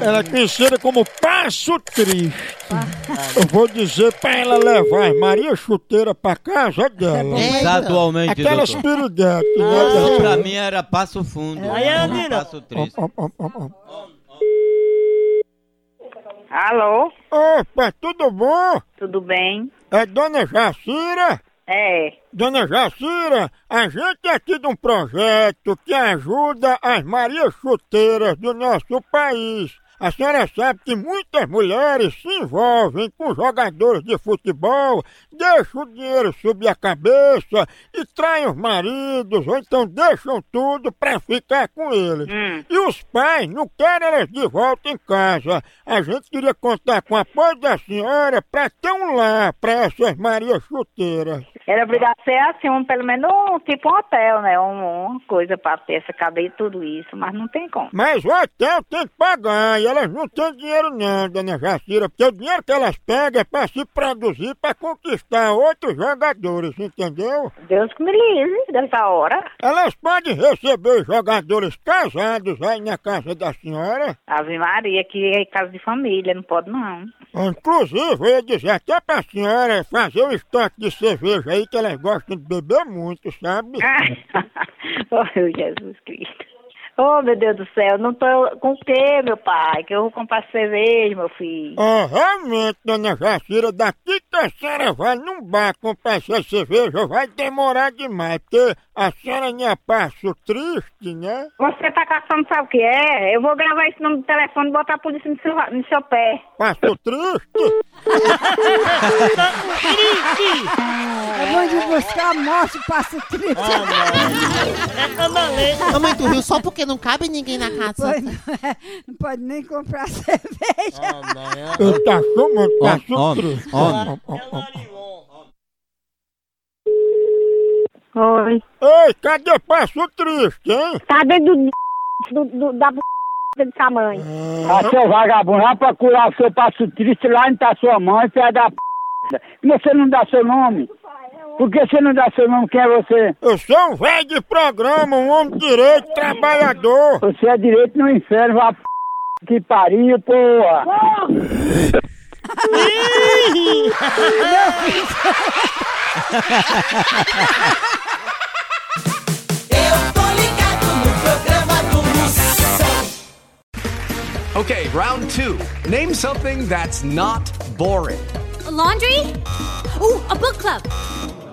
Ela é conhecida como Passo Triste. Eu vou dizer pra ela levar as Maria Chuteira pra casa dela. Estadualmente, Aquelas doutor. piriguetes, Isso né? pra mim era passo fundo. Aí, não Andina. passo triste. Ó, ó. Alô? Opa, tudo bom? Tudo bem? É Dona Jacira? É. Dona Jacira, a gente é aqui de um projeto que ajuda as Maria Chuteiras do nosso país. A senhora sabe que muitas mulheres se envolvem com jogadores de futebol, deixam o dinheiro subir a cabeça e traem os maridos, ou então deixam tudo pra ficar com eles. Hum. E os pais não querem elas de volta em casa. A gente queria contar com o apoio da senhora pra ter um lar pra essas Maria Chuteiras. Era obrigado a ser assim, um, pelo menos um, tipo um hotel, né? Um, uma coisa pra ter essa cadeia e tudo isso, mas não tem como. Mas o hotel tem que pagar e elas não têm dinheiro não, dona Jacira, porque o dinheiro que elas pegam é pra se produzir pra conquistar outros jogadores, entendeu? Deus que me livre dessa hora. Elas podem receber jogadores casados aí na casa da senhora. Ave Maria, que é casa de família, não pode não. Inclusive, eu ia dizer até pra senhora fazer um estoque de cerveja aí, que elas gostam de beber muito, sabe? oh, Jesus Cristo. Oh, meu Deus do céu, não tô com o quê, meu pai? Que eu vou comprar cerveja, meu filho. Ah, realmente, dona Jacira, daqui que a senhora vai num bar comprar essa cerveja, vai demorar demais, porque a senhora não é passo triste, né? Você tá caçando, sabe o que é? Eu vou gravar esse número de telefone e botar a polícia no seu, no seu pé. Passo triste? É buscar morte, passo triste. É camaleta. Mamãe, tu riu só porque não cabe ninguém na casa. Pois não, é. não pode nem comprar cerveja. Eu tá chamando passo Homem, triste. homem. Ó, ó, ó. Oi. Ei, cadê passo triste, hein? Tá dentro do, do, do da b... de sua mãe. Ah, seu vagabundo, vai procurar o seu passo triste lá onde tá sua mãe, filha da p. Você não dá seu nome? Por que você não dá seu nome? Quem é você? Eu sou um velho de programa, um homem de direito, trabalhador. Você é direito no inferno, vá p. Que pariu, porra! Eu tô ligado no programa do Moção. Okay, round two. Name something that's not boring. laundry? Ooh, a book club.